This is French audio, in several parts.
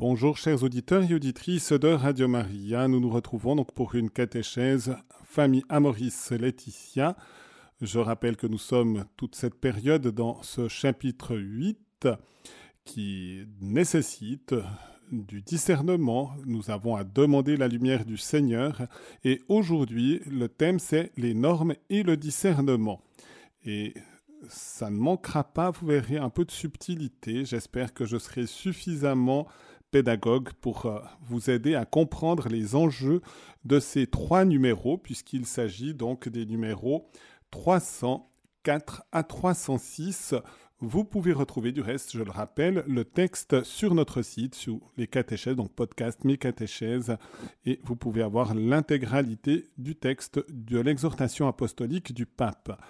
Bonjour chers auditeurs et auditrices de Radio Maria. Nous nous retrouvons donc pour une catéchèse famille Amoris Laetitia. Je rappelle que nous sommes toute cette période dans ce chapitre 8 qui nécessite du discernement. Nous avons à demander la lumière du Seigneur et aujourd'hui le thème c'est les normes et le discernement. Et ça ne manquera pas, vous verrez un peu de subtilité. J'espère que je serai suffisamment pédagogue pour euh, vous aider à comprendre les enjeux de ces trois numéros, puisqu'il s'agit donc des numéros 304 à 306. Vous pouvez retrouver du reste, je le rappelle, le texte sur notre site, sur les catéchèses, donc podcast Mes catéchèses, et vous pouvez avoir l'intégralité du texte de l'exhortation apostolique du pape.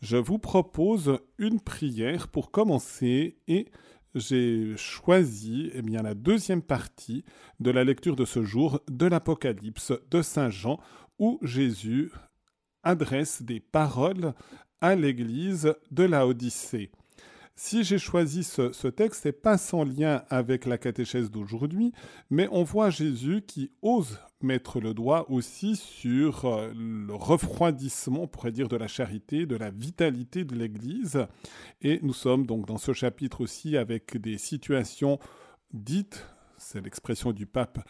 Je vous propose une prière pour commencer et j'ai choisi eh la deuxième partie de la lecture de ce jour de l'Apocalypse de Saint Jean, où Jésus adresse des paroles à l'Église de la Odyssée. Si j'ai choisi ce, texte, c'est pas sans lien avec la catéchèse d'aujourd'hui, mais on voit Jésus qui ose mettre le doigt aussi sur euh, le refroidissement, on pourrait dire, de la charité, de la vitalité de l'Église. Et nous sommes donc dans ce chapitre aussi avec des situations dites, c'est l'expression du pape,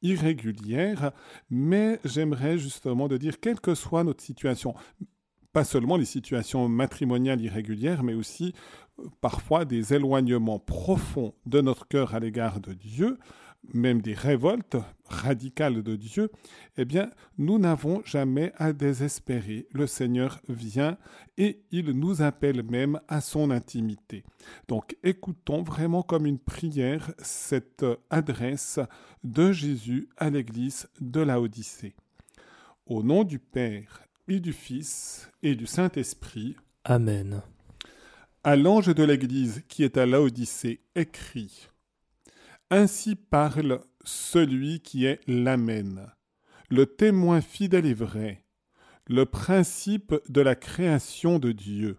irrégulières, mais j'aimerais justement de dire, quelle que soit notre situation, pas seulement les situations matrimoniales irrégulières, mais aussi parfois des éloignements profonds de notre cœur à l'égard de Dieu, même des révoltes radicales de Dieu, eh bien, nous n'avons jamais à désespérer. Le Seigneur vient et il nous appelle même à son intimité. Donc, écoutons vraiment comme une prière cette adresse de Jésus à l'Église de la Odyssée. Au nom du Père et du Fils et du Saint-Esprit. Amen. À l'ange de l'Église qui est à Laodicée, écrit Ainsi parle celui qui est l'Amen, le témoin fidèle et vrai, le principe de la création de Dieu.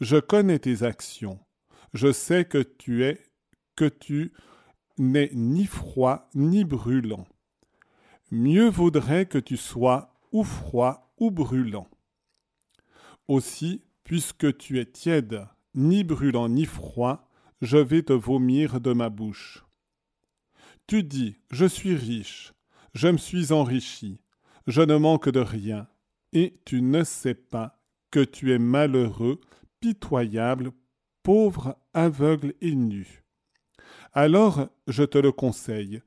Je connais tes actions, je sais que tu es, que tu n'es ni froid ni brûlant. Mieux vaudrait que tu sois ou froid ou brûlant. Aussi, puisque tu es tiède, ni brûlant ni froid, je vais te vomir de ma bouche. Tu dis, je suis riche, je me suis enrichi, je ne manque de rien, et tu ne sais pas que tu es malheureux, pitoyable, pauvre, aveugle et nu. Alors je te le conseille,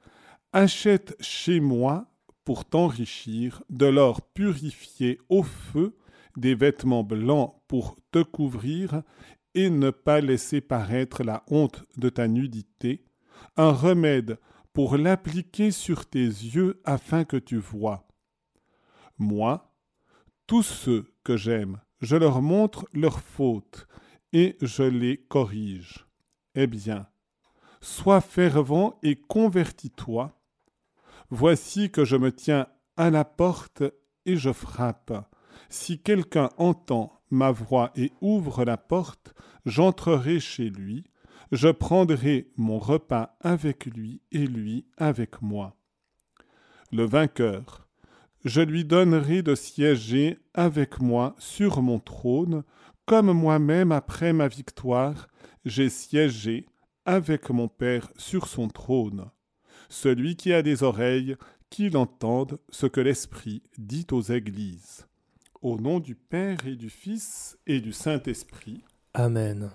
achète chez moi pour t'enrichir, de l'or purifié au feu, des vêtements blancs pour te couvrir, et ne pas laisser paraître la honte de ta nudité, un remède pour l'appliquer sur tes yeux afin que tu vois. Moi, tous ceux que j'aime, je leur montre leurs fautes, et je les corrige. Eh bien, sois fervent et convertis-toi, Voici que je me tiens à la porte et je frappe. Si quelqu'un entend ma voix et ouvre la porte, j'entrerai chez lui, je prendrai mon repas avec lui et lui avec moi. Le vainqueur, je lui donnerai de siéger avec moi sur mon trône, comme moi-même après ma victoire, j'ai siégé avec mon Père sur son trône. Celui qui a des oreilles, qu'il entende ce que l'Esprit dit aux églises. Au nom du Père et du Fils et du Saint-Esprit. Amen.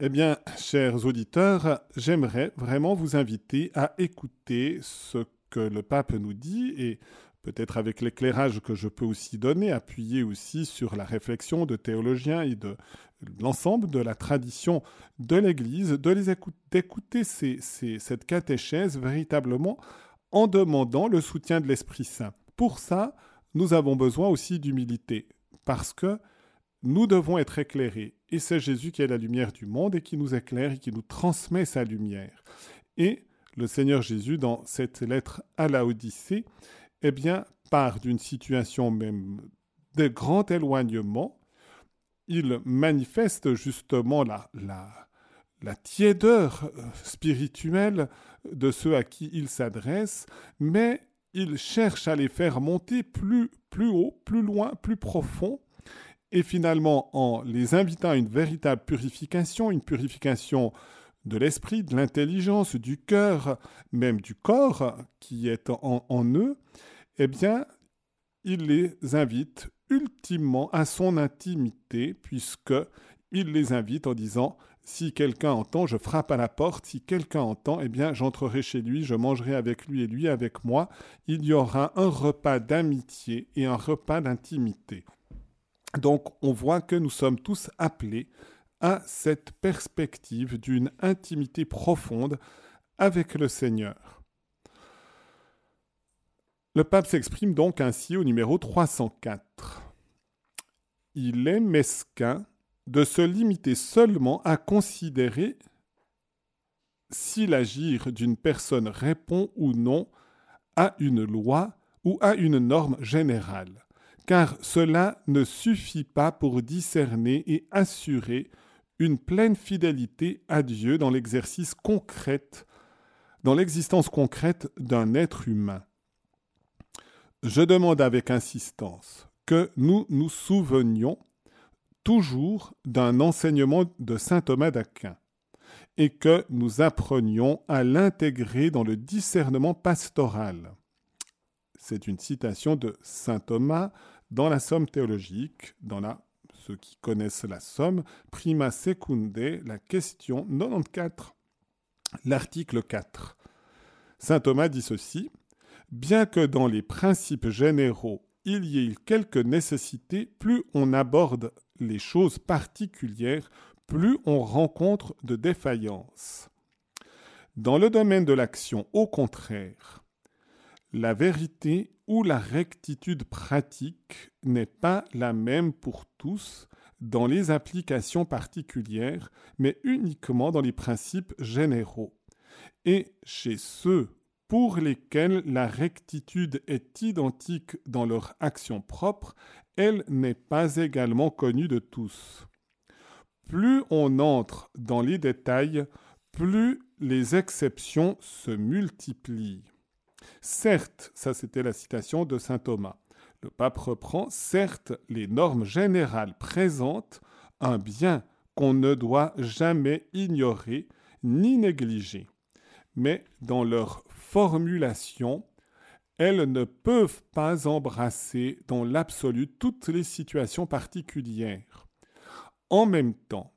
Eh bien, chers auditeurs, j'aimerais vraiment vous inviter à écouter ce que le pape nous dit et peut-être avec l'éclairage que je peux aussi donner, appuyer aussi sur la réflexion de théologiens et de l'ensemble de la tradition de l'Église, de les d'écouter cette catéchèse véritablement en demandant le soutien de l'Esprit Saint. Pour ça, nous avons besoin aussi d'humilité, parce que nous devons être éclairés. Et c'est Jésus qui est la lumière du monde et qui nous éclaire et qui nous transmet sa lumière. Et le Seigneur Jésus, dans cette lettre à la Odyssée, eh bien, part d'une situation même de grand éloignement, il manifeste justement la, la, la tiédeur spirituelle de ceux à qui il s'adresse, mais il cherche à les faire monter plus, plus haut, plus loin, plus profond, et finalement en les invitant à une véritable purification, une purification de l'esprit, de l'intelligence, du cœur, même du corps qui est en, en, eux, eh bien, il les invite ultimement à son intimité, puisque il les invite en disant si quelqu'un entend, je frappe à la porte. Si quelqu'un entend, eh bien, j'entrerai chez lui, je mangerai avec lui et lui avec moi. Il y aura un repas d'amitié et un repas d'intimité. Donc, on voit que nous sommes tous appelés à cette perspective d'une intimité profonde avec le Seigneur. Le pape s'exprime donc ainsi au numéro 304. Il est mesquin de se limiter seulement à considérer si l'agir d'une personne répond ou non à une loi ou à une norme générale, car cela ne suffit pas pour discerner et assurer une pleine fidélité à Dieu dans l'exercice concret, dans l'existence concrète d'un être humain. Je demande avec insistance que nous nous souvenions toujours d'un enseignement de saint Thomas d'Aquin et que nous apprenions à l'intégrer dans le discernement pastoral. C'est une citation de saint Thomas dans la Somme théologique, dans la, ceux qui connaissent la Somme, prima secunde, la question 94, l'article 4. Saint Thomas dit ceci Bien que dans les principes généraux il y ait quelques nécessités, plus on aborde les choses particulières, plus on rencontre de défaillances. Dans le domaine de l'action, au contraire, la vérité ou la rectitude pratique n'est pas la même pour tous dans les applications particulières, mais uniquement dans les principes généraux. Et chez ceux pour lesquels la rectitude est identique dans leur action propre, elle n'est pas également connue de tous. Plus on entre dans les détails, plus les exceptions se multiplient. Certes, ça c'était la citation de Saint Thomas. Le pape reprend, certes, les normes générales présentent un bien qu'on ne doit jamais ignorer ni négliger. Mais dans leur formulation, elles ne peuvent pas embrasser dans l'absolu toutes les situations particulières. En même temps,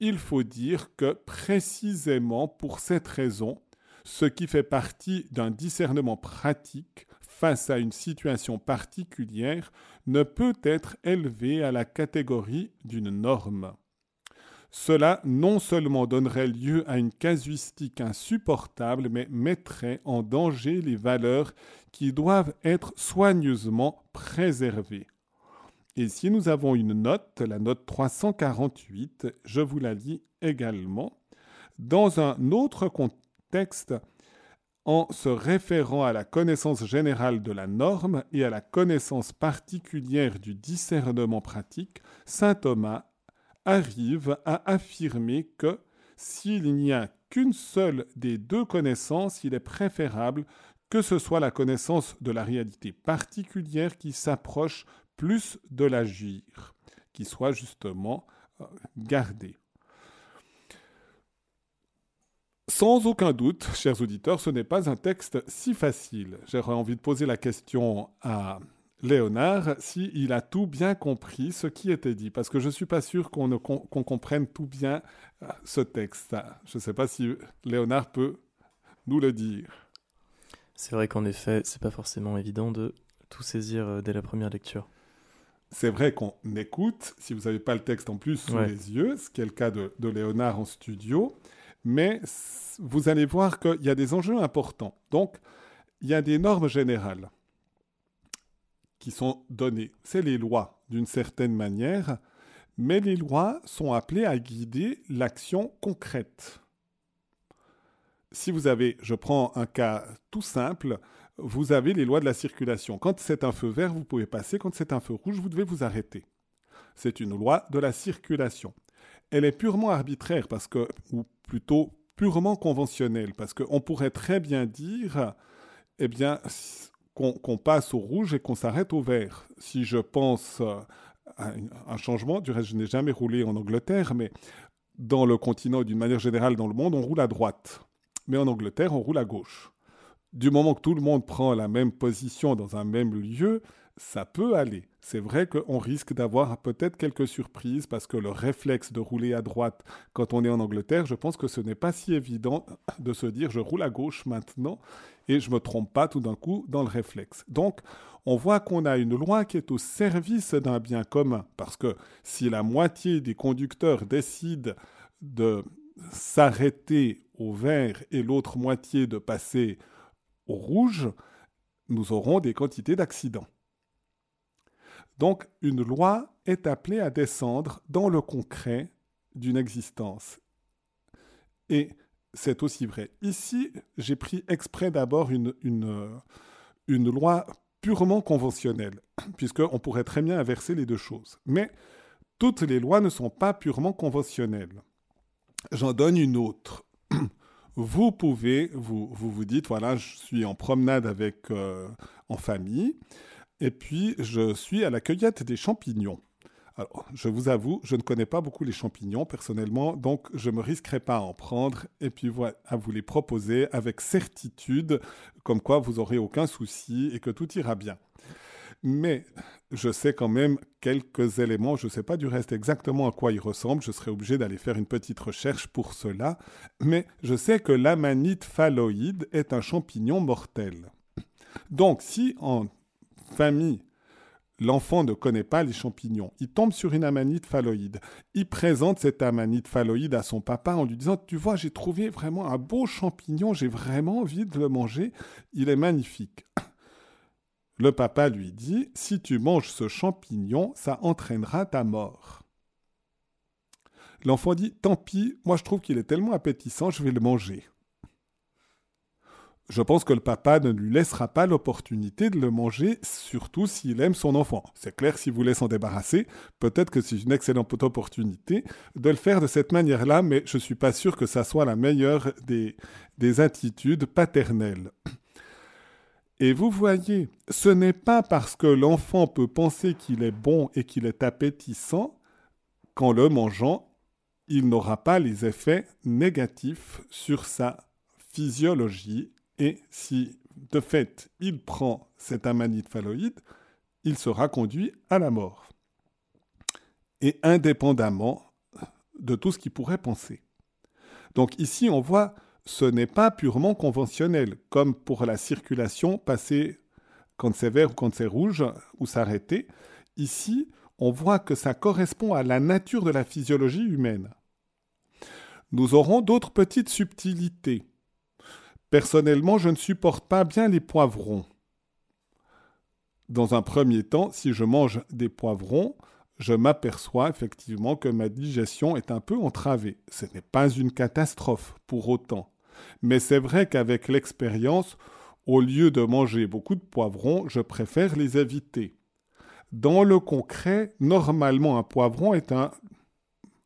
il faut dire que précisément pour cette raison, ce qui fait partie d'un discernement pratique face à une situation particulière ne peut être élevé à la catégorie d'une norme. Cela non seulement donnerait lieu à une casuistique insupportable, mais mettrait en danger les valeurs qui doivent être soigneusement préservées. Et si nous avons une note, la note 348, je vous la lis également, dans un autre contexte, en se référant à la connaissance générale de la norme et à la connaissance particulière du discernement pratique, Saint Thomas arrive à affirmer que s'il n'y a qu'une seule des deux connaissances, il est préférable que ce soit la connaissance de la réalité particulière qui s'approche plus de l'agir, qui soit justement euh, gardée. Sans aucun doute, chers auditeurs, ce n'est pas un texte si facile. J'aurais envie de poser la question à Léonard s'il a tout bien compris ce qui était dit, parce que je ne suis pas sûr qu'on comprenne tout bien euh, ce texte. Je ne sais pas si Léonard peut nous le dire. C'est vrai qu'en effet, c'est pas forcément évident de tout saisir euh, dès la première lecture. C'est vrai qu'on écoute, si vous n'avez pas le texte en plus sous les yeux, ce qui est le cas de, de Léonard en studio, mais vous allez voir qu'il y a des enjeux importants. Donc, il y a des normes générales qui sont données. C'est les lois, d'une certaine manière, mais les lois sont appelées à guider l'action concrète. Si vous avez, je prends un cas tout simple, vous avez les lois de la circulation. Quand c'est un feu vert, vous pouvez passer. Quand c'est un feu rouge, vous devez vous arrêter. C'est une loi de la circulation. Elle est purement arbitraire parce que, ou plutôt purement conventionnel, parce qu'on pourrait très bien dire, eh bien, qu'on passe au rouge et qu'on s'arrête au vert. Si je pense à un changement, du reste, je n'ai jamais roulé en Angleterre, mais dans le continent, d'une manière générale dans le monde, on roule à droite. Mais en Angleterre, on roule à gauche. Du moment que tout le monde prend la même position dans un même lieu, ça peut aller. C'est vrai qu'on risque d'avoir peut-être quelques surprises parce que le réflexe de rouler à droite quand on est en Angleterre, je pense que ce n'est pas si évident de se dire je roule à gauche maintenant et je ne me trompe pas tout d'un coup dans le réflexe. Donc, on voit qu'on a une loi qui est au service d'un bien commun parce que si la moitié des conducteurs décident de s'arrêter au vert et l'autre moitié de passer au rouge, nous aurons des quantités d'accidents. Donc une loi est appelée à descendre dans le concret d'une existence. Et c'est aussi vrai. Ici, j'ai pris exprès d'abord une, loi purement conventionnelle, puisqu'on pourrait très bien inverser les deux choses. Mais toutes les lois ne sont pas purement conventionnelles. J'en donne une autre. Vous pouvez, vous, vous vous dites, voilà, je suis en promenade avec, euh, en famille, et puis, je suis à la cueillette des champignons. Alors, je vous avoue, je ne connais pas beaucoup les champignons personnellement, donc je ne me risquerai pas à en prendre et puis voilà, à vous les proposer avec certitude, comme quoi vous n'aurez aucun souci et que tout ira bien. Mais je sais quand même quelques éléments, je ne sais pas du reste exactement à quoi ils ressemblent, je serai obligé d'aller faire une petite recherche pour cela, mais je sais que l'amanite phalloïde est un champignon mortel. Donc si en famille, l'enfant ne connaît pas les champignons. Il tombe sur une amanite phalloïde. Il présente cette amanite phalloïde à son papa en lui disant Tu vois, j'ai trouvé vraiment un beau champignon, j'ai vraiment envie de le manger, il est magnifique. Le papa lui dit Si tu manges ce champignon, ça entraînera ta mort. L'enfant dit Tant pis, moi je trouve qu'il est tellement appétissant, je vais le manger je pense que le papa ne lui laissera pas l'opportunité de le manger, surtout s'il aime son enfant. C'est clair, s'il voulait s'en débarrasser, peut-être que c'est une excellente opportunité de le faire de cette manière-là, mais je ne suis pas sûr que ça soit la meilleure des, des attitudes paternelles. Et vous voyez, ce n'est pas parce que l'enfant peut penser qu'il est bon et qu'il est appétissant qu'en le mangeant, il n'aura pas les effets négatifs sur sa physiologie et si de fait il prend cet amanite phalloïde, il sera conduit à la mort. Et indépendamment de tout ce qu'il pourrait penser. Donc ici, on voit, ce n'est pas purement conventionnel, comme pour la circulation, passer quand c'est vert ou quand c'est rouge, ou s'arrêter. Ici, on voit que ça correspond à la nature de la physiologie humaine. Nous aurons d'autres petites subtilités. Personnellement, je ne supporte pas bien les poivrons. Dans un premier temps, si je mange des poivrons, je m'aperçois effectivement que ma digestion est un peu entravée. Ce n'est pas une catastrophe pour autant. Mais c'est vrai qu'avec l'expérience, au lieu de manger beaucoup de poivrons, je préfère les éviter. Dans le concret, normalement, un poivron est un,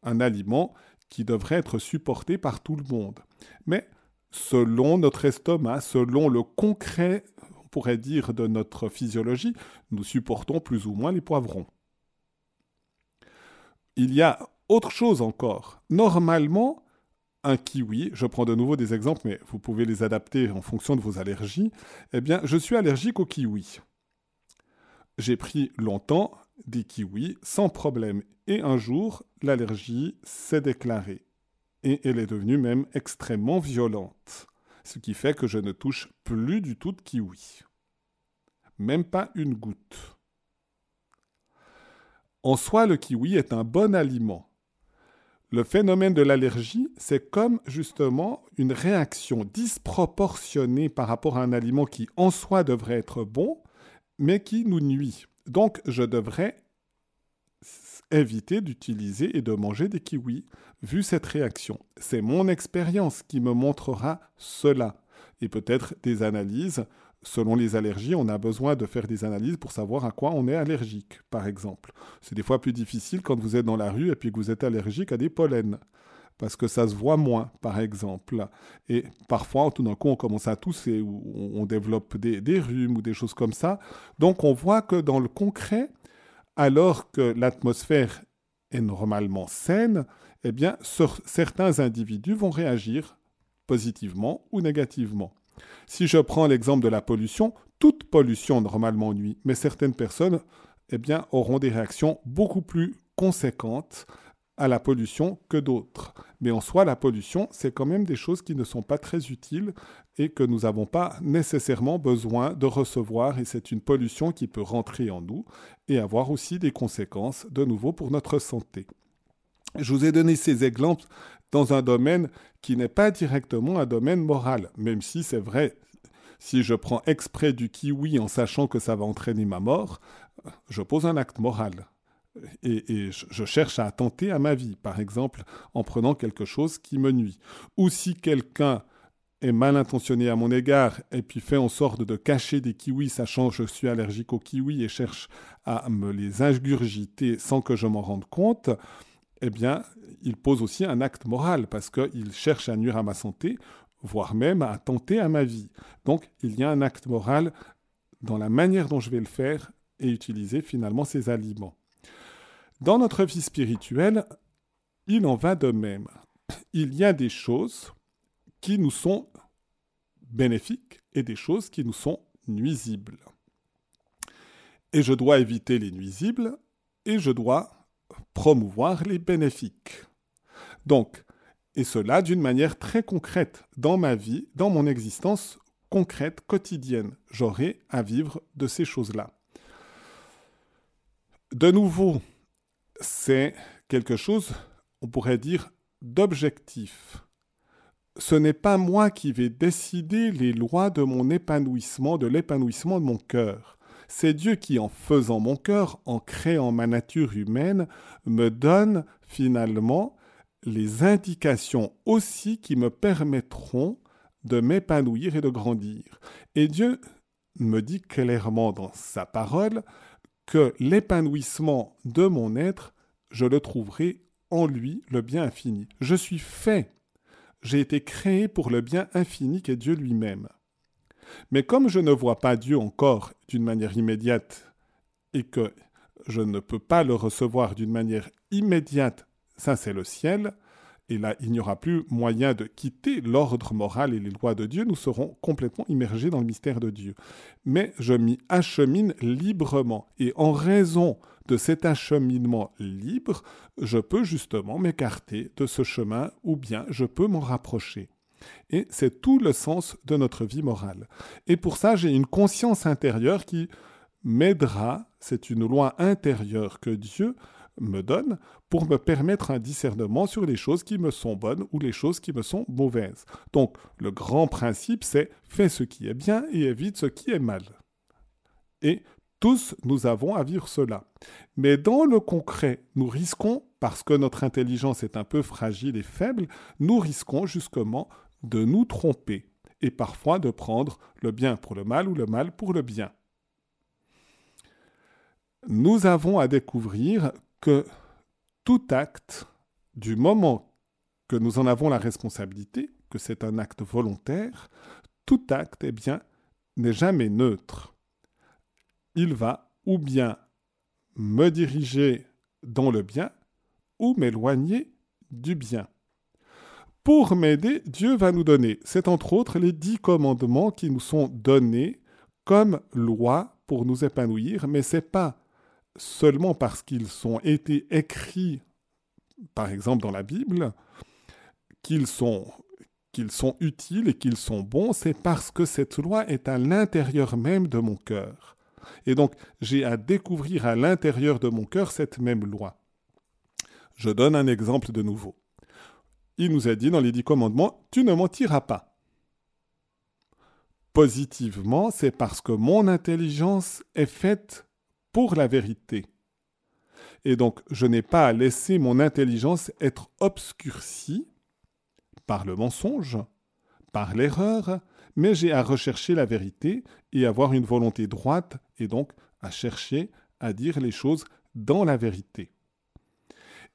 aliment qui devrait être supporté par tout le monde. Mais selon notre estomac, selon le concret, on pourrait dire, de notre physiologie, nous supportons plus ou moins les poivrons. Il y a autre chose encore. Normalement, un kiwi, je prends de nouveau des exemples, mais vous pouvez les adapter en fonction de vos allergies, eh bien, je suis allergique au kiwi. J'ai pris longtemps des kiwis sans problème, et un jour, l'allergie s'est déclarée et elle est devenue même extrêmement violente, ce qui fait que je ne touche plus du tout de kiwi. Même pas une goutte. En soi, le kiwi est un bon aliment. Le phénomène de l'allergie, c'est comme justement une réaction disproportionnée par rapport à un aliment qui en soi devrait être bon, mais qui nous nuit. Donc je devrais éviter d'utiliser et de manger des kiwis, vu cette réaction. C'est mon expérience qui me montrera cela. Et peut-être des analyses. Selon les allergies, on a besoin de faire des analyses pour savoir à quoi on est allergique, par exemple. C'est des fois plus difficile quand vous êtes dans la rue et puis que vous êtes allergique à des pollens. parce que ça se voit moins, par exemple. Et parfois, tout d'un coup, on commence à tousser ou on développe des, des, rhumes ou des choses comme ça. Donc, on voit que dans le concret, alors que l'atmosphère est normalement saine, eh bien, certains individus vont réagir positivement ou négativement. Si je prends l'exemple de la pollution, toute pollution normalement nuit, mais certaines personnes eh auront des réactions beaucoup plus conséquentes à la pollution que d'autres. Mais en soi, la pollution, c'est quand même des choses qui ne sont pas très utiles et que nous n'avons pas nécessairement besoin de recevoir. Et c'est une pollution qui peut rentrer en nous et avoir aussi des conséquences de nouveau pour notre santé. Je vous ai donné ces exemples dans un domaine qui n'est pas directement un domaine moral, même si c'est vrai, si je prends exprès du kiwi en sachant que ça va entraîner ma mort, je pose un acte moral. Et, je cherche à attenter à ma vie, par exemple, en prenant quelque chose qui me nuit. Ou si quelqu'un est mal intentionné à mon égard et puis fait en sorte de cacher des kiwis, sachant que je suis allergique aux kiwis et cherche à me les ingurgiter sans que je m'en rende compte, eh bien, il pose aussi un acte moral parce qu'il cherche à nuire à ma santé, voire même à tenter à ma vie. Donc, il y a un acte moral dans la manière dont je vais le faire et utiliser finalement ces aliments. Dans notre vie spirituelle, il en va de même. Il y a des choses qui nous sont bénéfiques et des choses qui nous sont nuisibles. Et je dois éviter les nuisibles et je dois promouvoir les bénéfiques. Donc, et cela d'une manière très concrète dans ma vie, dans mon existence concrète, quotidienne. J'aurai à vivre de ces choses-là. De nouveau, c'est quelque chose, on pourrait dire, d'objectif. Ce n'est pas moi qui vais décider les lois de mon épanouissement, de l'épanouissement de mon cœur. C'est Dieu qui, en faisant mon cœur, en créant ma nature humaine, me donne finalement les indications aussi qui me permettront de m'épanouir et de grandir. Et Dieu me dit clairement dans sa parole que l'épanouissement de mon être, je le trouverai en lui, le bien infini. Je suis fait. J'ai été créé pour le bien infini qu'est Dieu lui-même. Mais comme je ne vois pas Dieu encore d'une manière immédiate et que je ne peux pas le recevoir d'une manière immédiate, ça c'est le ciel, et là il n'y aura plus moyen de quitter l'ordre moral et les lois de Dieu, nous serons complètement immergés dans le mystère de Dieu. Mais je m'y achemine librement, et en raison de cet acheminement libre, je peux justement m'écarter de ce chemin, ou bien je peux m'en rapprocher. Et c'est tout le sens de notre vie morale. Et pour ça, j'ai une conscience intérieure qui m'aidera, c'est une loi intérieure que Dieu me donne pour me permettre un discernement sur les choses qui me sont bonnes ou les choses qui me sont mauvaises. Donc, le grand principe, c'est fais ce qui est bien et évite ce qui est mal. Et tous, nous avons à vivre cela. Mais dans le concret, nous risquons, parce que notre intelligence est un peu fragile et faible, nous risquons justement de nous tromper et parfois de prendre le bien pour le mal ou le mal pour le bien. Nous avons à découvrir tout acte, du moment que nous en avons la responsabilité, que c'est un acte volontaire, tout acte, eh bien, n'est jamais neutre. Il va ou bien me diriger dans le bien ou m'éloigner du bien. Pour m'aider, Dieu va nous donner, c'est entre autres les dix commandements qui nous sont donnés comme loi pour nous épanouir, mais c'est pas seulement parce qu'ils ont été écrits, par exemple dans la Bible, qu'ils sont, sont utiles et qu'ils sont bons, c'est parce que cette loi est à l'intérieur même de mon cœur. Et donc, j'ai à découvrir à l'intérieur de mon cœur cette même loi. Je donne un exemple de nouveau il nous a dit dans les dix commandements, tu ne mentiras pas. Positivement, c'est parce que mon intelligence est faite pour la vérité. Et donc, je n'ai pas à laisser mon intelligence être obscurcie par le mensonge, par l'erreur, mais j'ai à rechercher la vérité et avoir une volonté droite, et donc à chercher à dire les choses dans la vérité.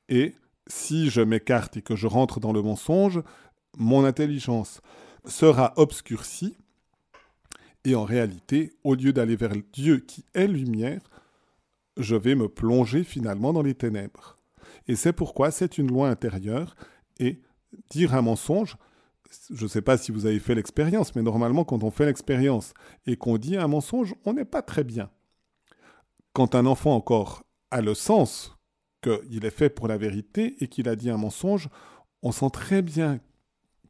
Et si je m'écarte et que je rentre dans le mensonge, mon intelligence sera obscurcie et en réalité, au lieu d'aller vers Dieu qui est lumière, je vais me plonger finalement dans les ténèbres. Et c'est pourquoi c'est une loi intérieure et dire un mensonge, je ne sais pas si vous avez fait l'expérience, mais normalement quand on fait l'expérience et qu'on dit un mensonge, on n'est pas très bien. Quand un enfant encore a le sens qu'il est fait pour la vérité et qu'il a dit un mensonge, on sent très bien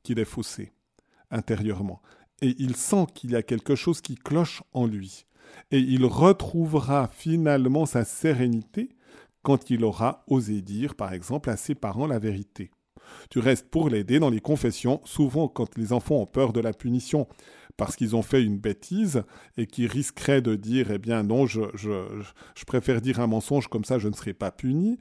qu'il est faussé intérieurement. Et il sent qu'il y a quelque chose qui cloche en lui. Et il retrouvera finalement sa sérénité quand il aura osé dire, par exemple, à ses parents la vérité. Tu restes pour l'aider dans les confessions, souvent quand les enfants ont peur de la punition parce qu'ils ont fait une bêtise et qui risqueraient de dire, eh bien non, je, préfère dire un mensonge, comme ça je ne serai pas puni.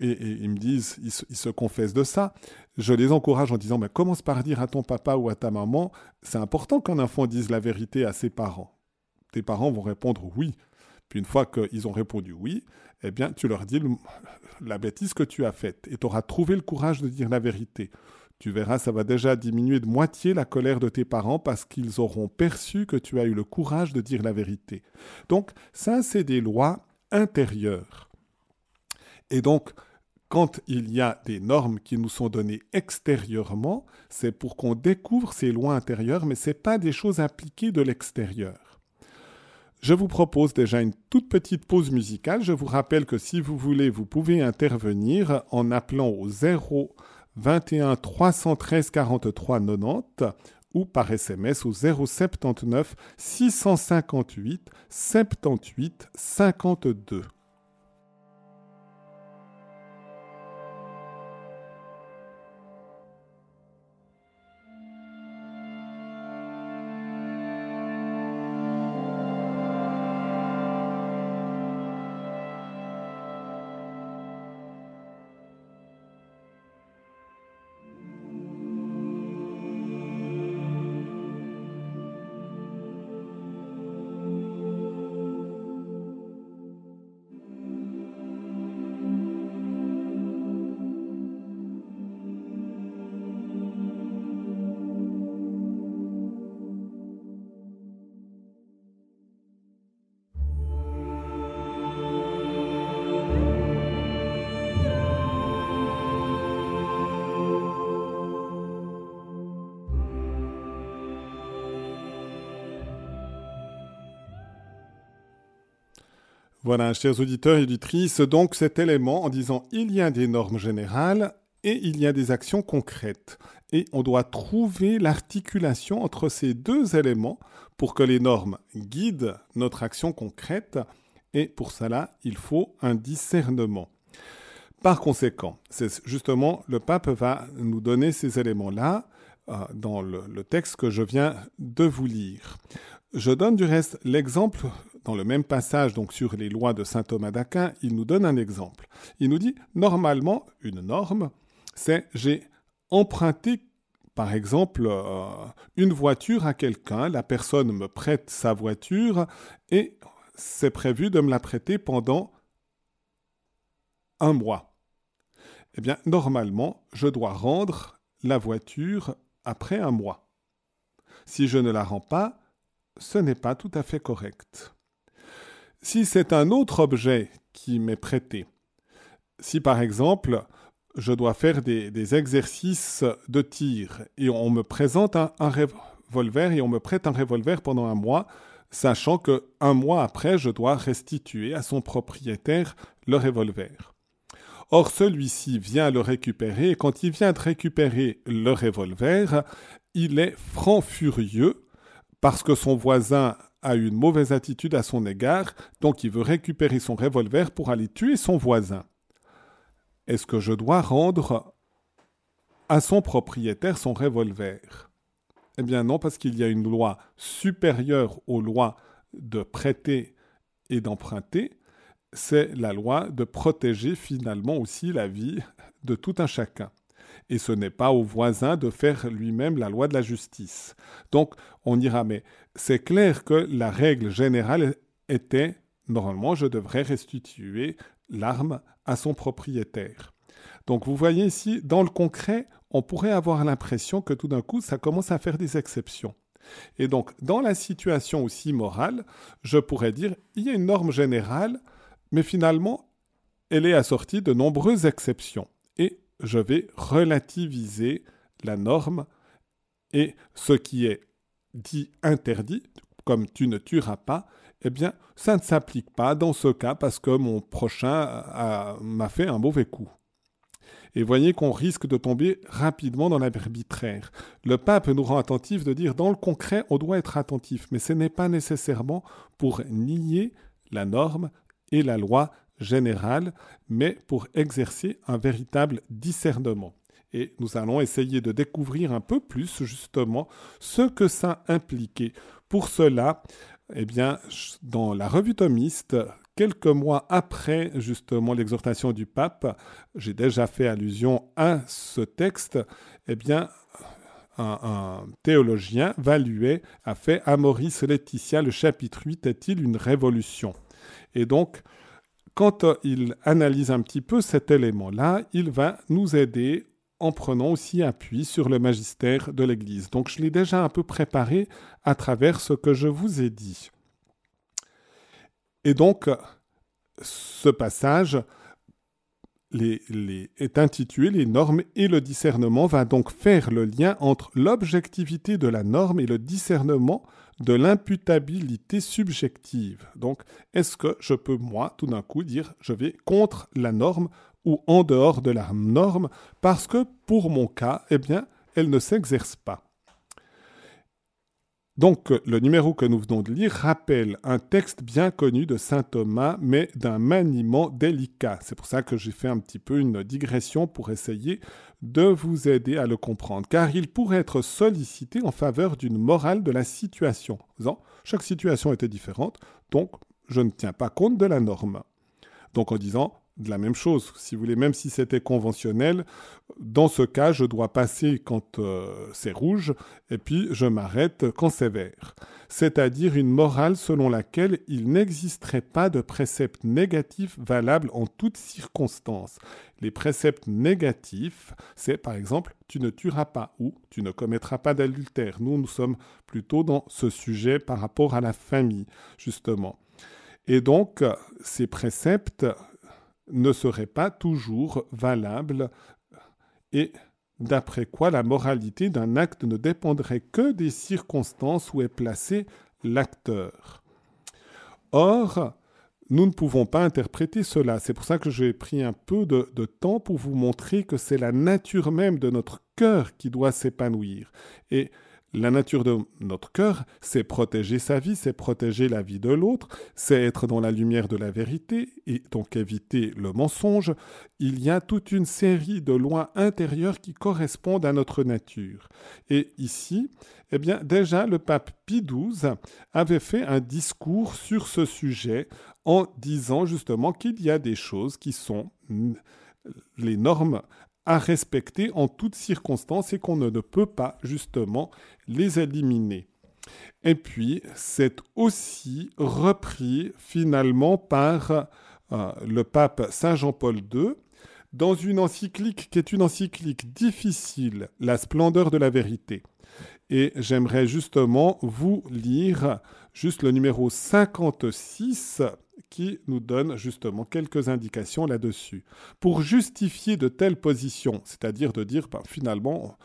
Et, ils me disent, ils se, confessent de ça. Je les encourage en disant, mais commence par dire à ton papa ou à ta maman, c'est important qu'un enfant dise la vérité à ses parents. Tes parents vont répondre oui. Puis une fois qu'ils ont répondu oui, eh bien, tu leur dis la bêtise que tu as faite et tu auras trouvé le courage de dire la vérité. Tu verras, ça va déjà diminuer de moitié la colère de tes parents parce qu'ils auront perçu que tu as eu le courage de dire la vérité. Donc, ça, c'est des lois intérieures. Et donc, quand il y a des normes qui nous sont données extérieurement, c'est pour qu'on découvre ces lois intérieures, mais ce n'est pas des choses appliquées de l'extérieur. Je vous propose déjà une toute petite pause musicale. Je vous rappelle que si vous voulez, vous pouvez intervenir en appelant au 0 21 313 43 90 ou par SMS au 079 658 78 52. Voilà, chers auditeurs et auditrices, donc cet élément en disant il y a des normes générales et il y a des actions concrètes. Et on doit trouver l'articulation entre ces deux éléments pour que les normes guident notre action concrète. Et pour cela, il faut un discernement. Par conséquent, c'est justement le pape va nous donner ces éléments-là euh, dans le texte que je viens de vous lire. Je donne du reste l'exemple dans le même passage, donc sur les lois de saint Thomas d'Aquin, il nous donne un exemple. Il nous dit, normalement, une norme, c'est j'ai emprunté, par exemple, euh, une voiture à quelqu'un, la personne me prête sa voiture et c'est prévu de me la prêter pendant un mois. Eh bien, normalement, je dois rendre la voiture après un mois. Si je ne la rends pas, ce n'est pas tout à fait correct. Si c'est un autre objet qui m'est prêté, si par exemple je dois faire des, exercices de tir et on me présente un, revolver et on me prête un revolver pendant un mois, sachant que un mois après je dois restituer à son propriétaire le revolver. Or celui-ci vient le récupérer et quand il vient de récupérer le revolver, il est franc furieux parce que son voisin a une mauvaise attitude à son égard, donc il veut récupérer son revolver pour aller tuer son voisin. Est-ce que je dois rendre à son propriétaire son revolver? Eh bien non, parce qu'il y a une loi supérieure aux lois de prêter et d'emprunter, c'est la loi de protéger finalement aussi la vie de tout un chacun et ce n'est pas au voisin de faire lui-même la loi de la justice. Donc on dira, mais c'est clair que la règle générale était, normalement, je devrais restituer l'arme à son propriétaire. Donc vous voyez ici, dans le concret, on pourrait avoir l'impression que tout d'un coup, ça commence à faire des exceptions. Et donc, dans la situation aussi morale, je pourrais dire, il y a une norme générale, mais finalement, elle est assortie de nombreuses exceptions. Et je vais relativiser la norme et ce qui est dit interdit, comme tu ne tueras pas, eh bien, ça ne s'applique pas dans ce cas parce que mon prochain m'a fait un mauvais coup. Et voyez qu'on risque de tomber rapidement dans l'arbitraire. Le pape nous rend attentif de dire dans le concret, on doit être attentif, mais ce n'est pas nécessairement pour nier la norme et la loi générale, mais pour exercer un véritable discernement. Et nous allons essayer de découvrir un peu plus justement ce que ça impliquait. Pour cela, eh bien, dans la revue thomiste, quelques mois après justement l'exhortation du pape, j'ai déjà fait allusion à ce texte, eh bien, un, théologien, Valuet, a fait à Maurice Laetitia le chapitre 8 est-il une révolution? Et donc, quand il analyse un petit peu cet élément-là, il va nous aider en prenant aussi appui sur le magistère de l'Église. Donc je l'ai déjà un peu préparé à travers ce que je vous ai dit. Et donc, ce passage est intitulé Les normes et le discernement, va donc faire le lien entre l'objectivité de la norme et le discernement de l'imputabilité subjective. Donc, est-ce que je peux, moi, tout d'un coup, dire je vais contre la norme ou en dehors de la norme parce que, pour mon cas, eh bien, elle ne s'exerce pas. Donc, le numéro que nous venons de lire rappelle un texte bien connu de saint Thomas, mais d'un maniement délicat. C'est pour ça que j'ai fait un petit peu une digression pour essayer de vous aider à le comprendre, car il pourrait être sollicité en faveur d'une morale de la situation. chaque situation était différente, donc je ne tiens pas compte de la norme. Donc en disant, de la même chose. Si vous voulez, même si c'était conventionnel, dans ce cas, je dois passer quand euh, c'est rouge et puis je m'arrête quand c'est vert. C'est-à-dire une morale selon laquelle il n'existerait pas de préceptes négatifs valables en toutes circonstances. Les préceptes négatifs, c'est par exemple tu ne tueras pas ou tu ne commettras pas d'adultère. Nous, nous sommes plutôt dans ce sujet par rapport à la famille, justement. Et donc, ces préceptes ne serait pas toujours valable et d'après quoi la moralité d'un acte ne dépendrait que des circonstances où est placé l'acteur. Or, nous ne pouvons pas interpréter cela. C'est pour ça que j'ai pris un peu de, temps pour vous montrer que c'est la nature même de notre cœur qui doit s'épanouir. Et la nature de notre cœur, c'est protéger sa vie, c'est protéger la vie de l'autre, c'est être dans la lumière de la vérité et donc éviter le mensonge. Il y a toute une série de lois intérieures qui correspondent à notre nature. Et ici, eh bien, déjà, le pape Pie XII avait fait un discours sur ce sujet en disant justement qu'il y a des choses qui sont les normes à respecter en toutes circonstances et qu'on ne peut pas justement les éliminer. Et puis, c'est aussi repris finalement par euh, le pape Saint Jean-Paul II dans une encyclique qui est une encyclique difficile, La splendeur de la vérité. Et j'aimerais justement vous lire juste le numéro 56 qui nous donne justement quelques indications là-dessus. Pour justifier de telles positions, c'est-à-dire de dire ben, finalement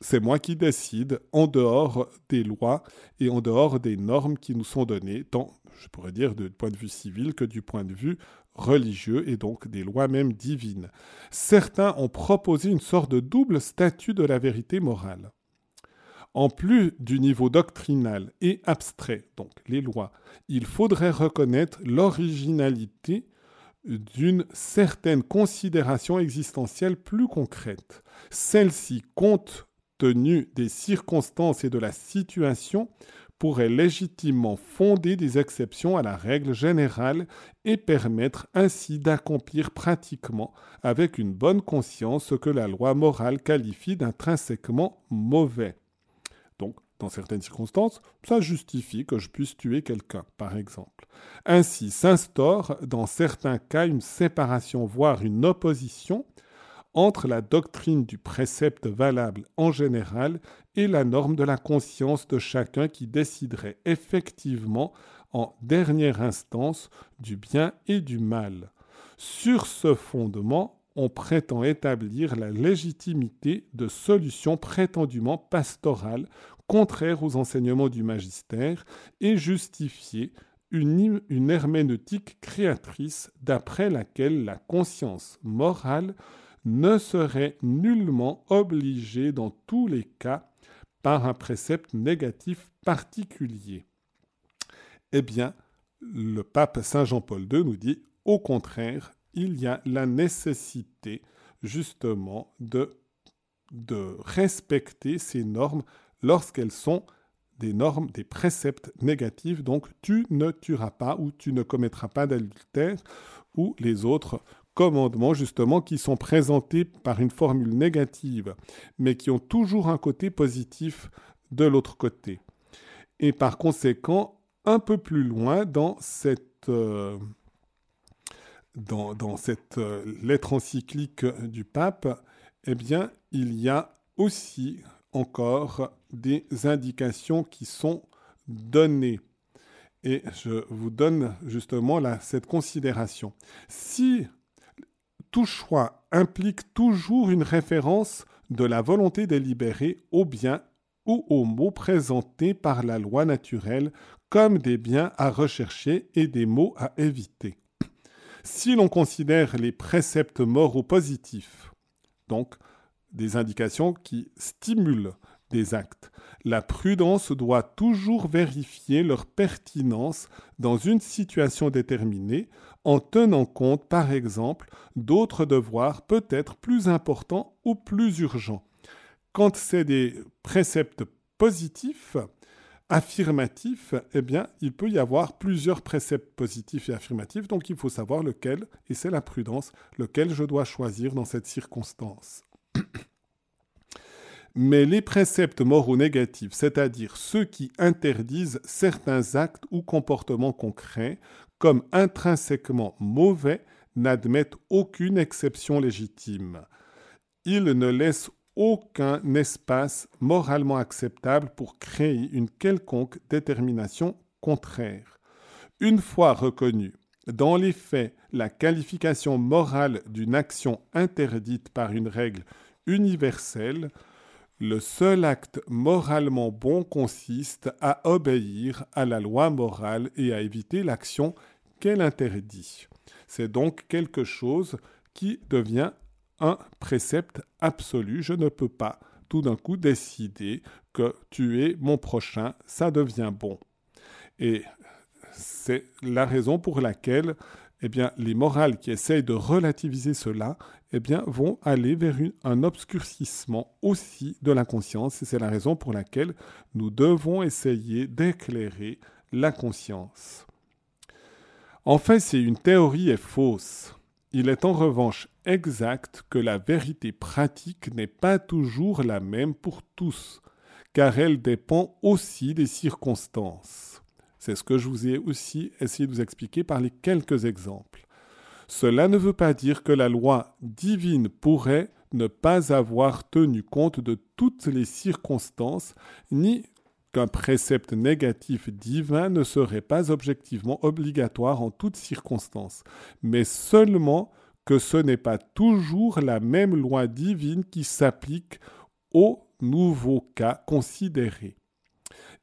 c'est moi qui décide en dehors des lois et en dehors des normes qui nous sont données, tant je pourrais dire du point de vue civil que du point de vue religieux et donc des lois même divines. Certains ont proposé une sorte de double statut de la vérité morale. En plus du niveau doctrinal et abstrait, donc les lois, il faudrait reconnaître l'originalité d'une certaine considération existentielle plus concrète. Celle-ci, compte tenu des circonstances et de la situation, pourrait légitimement fonder des exceptions à la règle générale et permettre ainsi d'accomplir pratiquement avec une bonne conscience ce que la loi morale qualifie d'intrinsèquement mauvais. Dans certaines circonstances, ça justifie que je puisse tuer quelqu'un, par exemple. Ainsi s'instaure dans certains cas une séparation, voire une opposition entre la doctrine du précepte valable en général et la norme de la conscience de chacun qui déciderait effectivement en dernière instance du bien et du mal. Sur ce fondement, on prétend établir la légitimité de solutions prétendument pastorales contraires aux enseignements du magistère et justifier une, une herméneutique créatrice d'après laquelle la conscience morale ne serait nullement obligée dans tous les cas par un précepte négatif particulier. Eh bien, le pape Saint Jean-Paul II nous dit au contraire, il y a la nécessité justement de, de respecter ces normes lorsqu'elles sont des normes, des préceptes négatifs, donc tu ne tueras pas ou tu ne commettras pas d'adultère, ou les autres commandements justement qui sont présentés par une formule négative, mais qui ont toujours un côté positif de l'autre côté. Et par conséquent, un peu plus loin dans cette, euh, euh, lettre encyclique du pape, eh bien, il y a aussi encore des indications qui sont données. Et je vous donne justement cette considération. Si tout choix implique toujours une référence de la volonté délibérée au bien ou aux mots présentés par la loi naturelle comme des biens à rechercher et des mots à éviter. Si l'on considère les préceptes moraux positifs, donc des indications qui stimulent des actes. La prudence doit toujours vérifier leur pertinence dans une situation déterminée en tenant compte, par exemple, d'autres devoirs peut-être plus importants ou plus urgents. Quand c'est des préceptes positifs, affirmatifs, eh bien, il peut y avoir plusieurs préceptes positifs et affirmatifs, donc il faut savoir lequel, et c'est la prudence, lequel je dois choisir dans cette circonstance. Mais les préceptes moraux négatifs, c'est-à-dire ceux qui interdisent certains actes ou comportements concrets comme intrinsèquement mauvais, n'admettent aucune exception légitime. Ils ne laissent aucun espace moralement acceptable pour créer une quelconque détermination contraire. Une fois reconnue, dans les faits, la qualification morale d'une action interdite par une règle universelle, le seul acte moralement bon consiste à obéir à la loi morale et à éviter l'action qu'elle interdit. C'est donc quelque chose qui devient un précepte absolu. Je ne peux pas tout d'un coup décider que tuer mon prochain, ça devient bon. Et c'est la raison pour laquelle eh bien, les morales qui essayent de relativiser cela eh bien, vont aller vers un obscurcissement aussi de la conscience. Et c'est la raison pour laquelle nous devons essayer d'éclairer la conscience. En fait, si une théorie est fausse, il est en revanche exact que la vérité pratique n'est pas toujours la même pour tous, car elle dépend aussi des circonstances. C'est ce que je vous ai aussi essayé de vous expliquer par les quelques exemples. Cela ne veut pas dire que la loi divine pourrait ne pas avoir tenu compte de toutes les circonstances, ni qu'un précepte négatif divin ne serait pas objectivement obligatoire en toutes circonstances, mais seulement que ce n'est pas toujours la même loi divine qui s'applique aux nouveaux cas considérés.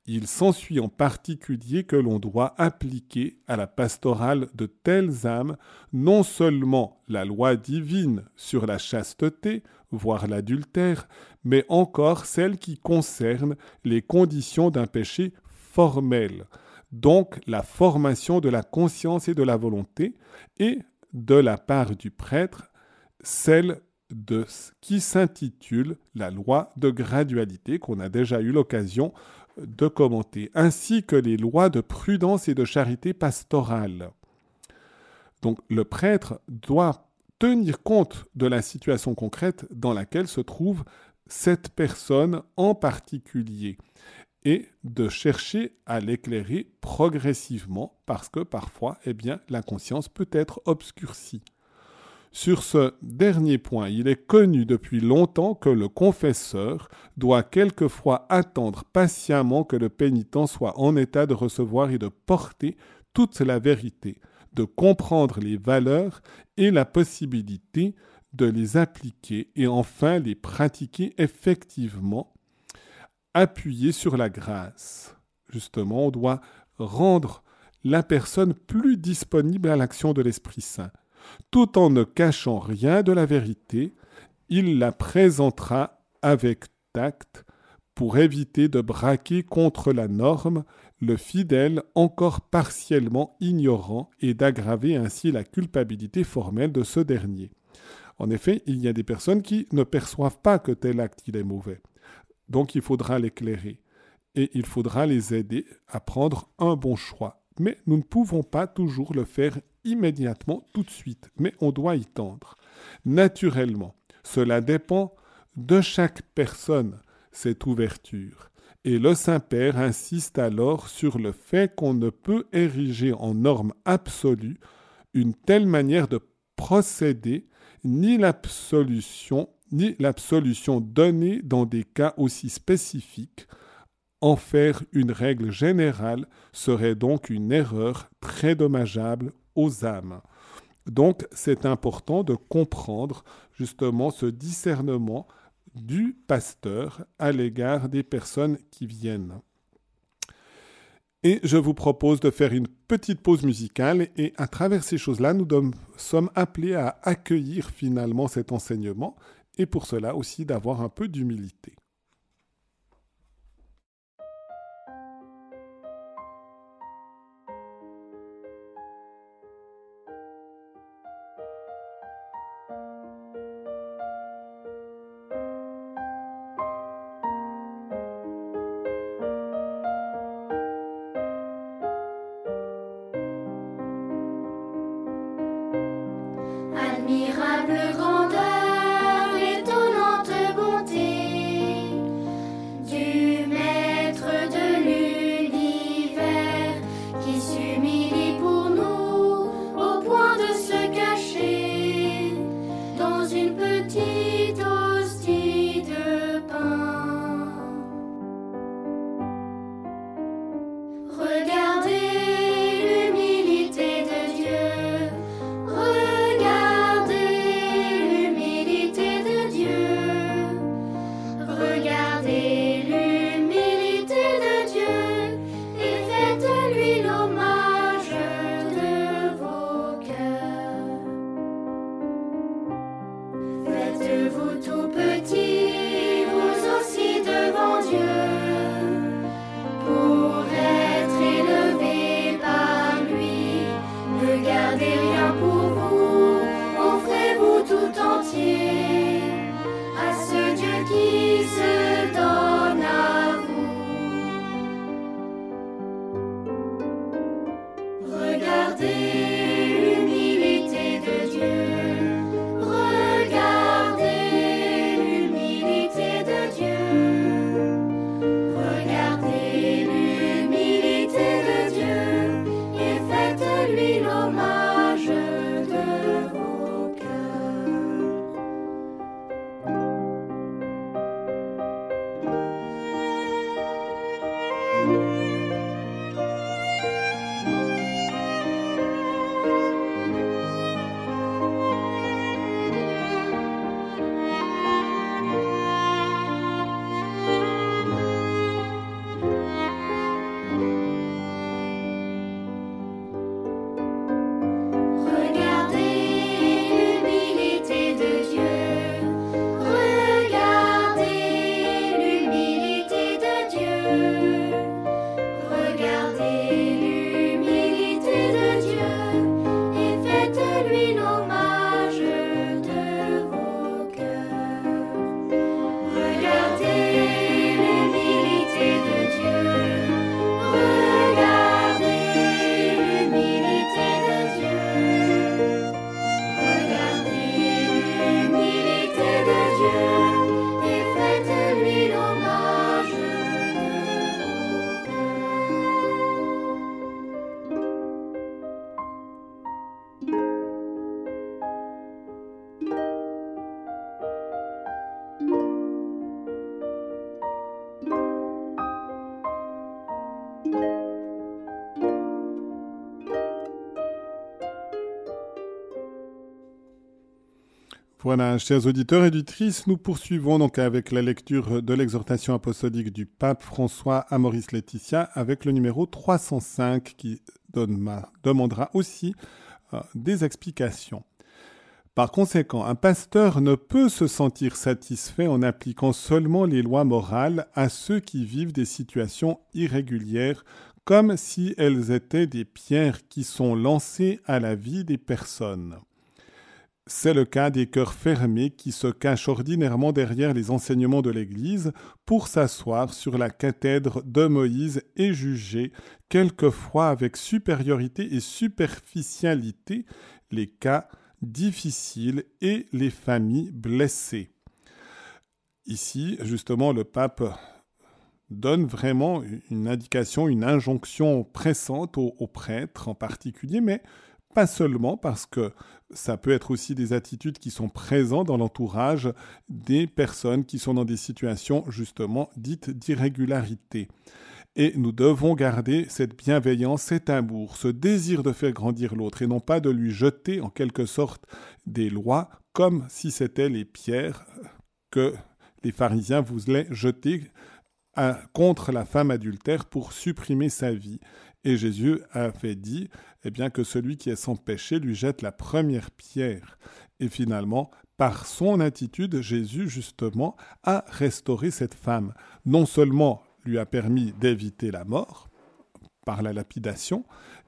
Il s'ensuit en particulier que l'on doit appliquer à la pastorale de telles âmes non seulement la loi divine sur la chasteté, voire l'adultère, mais encore celle qui concerne les conditions d'un péché formel, donc la formation de la conscience et de la volonté, et de la part du prêtre, celle de ce qui s'intitule la loi de gradualité qu'on a déjà eu l'occasion de commenter, ainsi que les lois de prudence et de charité pastorale. Donc le prêtre doit tenir compte de la situation concrète dans laquelle se trouve cette personne en particulier et de chercher à l'éclairer progressivement parce que parfois eh bien la conscience peut être obscurcie. Sur ce dernier point, il est connu depuis longtemps que le confesseur doit quelquefois attendre patiemment que le pénitent soit en état de recevoir et de porter toute la vérité, de comprendre les valeurs et la possibilité de les appliquer et enfin les pratiquer effectivement, appuyé sur la grâce. Justement, on doit rendre la personne plus disponible à l'action de l'Esprit Saint. Tout en ne cachant rien de la vérité, il la présentera avec tact pour éviter de braquer contre la norme le fidèle encore partiellement ignorant et d'aggraver ainsi la culpabilité formelle de ce dernier. En effet, il y a des personnes qui ne perçoivent pas que tel acte est mauvais. Donc il faudra l'éclairer et il faudra les aider à prendre un bon choix. Mais nous ne pouvons pas toujours le faire immédiatement, tout de suite, mais on doit y tendre. Naturellement, cela dépend de chaque personne, cette ouverture. Et le Saint-Père insiste alors sur le fait qu'on ne peut ériger en norme absolue une telle manière de procéder, ni l'absolution, ni l'absolution donnée dans des cas aussi spécifiques, en faire une règle générale serait donc une erreur très dommageable âmes. Donc c'est important de comprendre justement ce discernement du pasteur à l'égard des personnes qui viennent. Et je vous propose de faire une petite pause musicale et à travers ces choses-là, nous sommes appelés à accueillir finalement cet enseignement et pour cela aussi d'avoir un peu d'humilité. Voilà, chers auditeurs et auditrices, nous poursuivons donc avec la lecture de l'exhortation apostolique du pape François à Maurice Laetitia avec le numéro 305 qui demandera aussi euh, des explications. Par conséquent, un pasteur ne peut se sentir satisfait en appliquant seulement les lois morales à ceux qui vivent des situations irrégulières comme si elles étaient des pierres qui sont lancées à la vie des personnes. C'est le cas des cœurs fermés qui se cachent ordinairement derrière les enseignements de l'Église pour s'asseoir sur la cathèdre de Moïse et juger, quelquefois avec supériorité et superficialité, les cas difficiles et les familles blessées. Ici, justement, le pape donne vraiment une indication, une injonction pressante aux, prêtres en particulier, mais pas seulement parce que ça peut être aussi des attitudes qui sont présentes dans l'entourage des personnes qui sont dans des situations justement dites d'irrégularité. Et nous devons garder cette bienveillance, cet amour, ce désir de faire grandir l'autre et non pas de lui jeter en quelque sorte des lois comme si c'était les pierres que les pharisiens voulaient jeter contre la femme adultère pour supprimer sa vie. Et Jésus avait dit eh bien, que celui qui est sans péché lui jette la première pierre. Et finalement, par son attitude, Jésus, justement, a restauré cette femme. Non seulement lui a permis d'éviter la mort par la lapidation,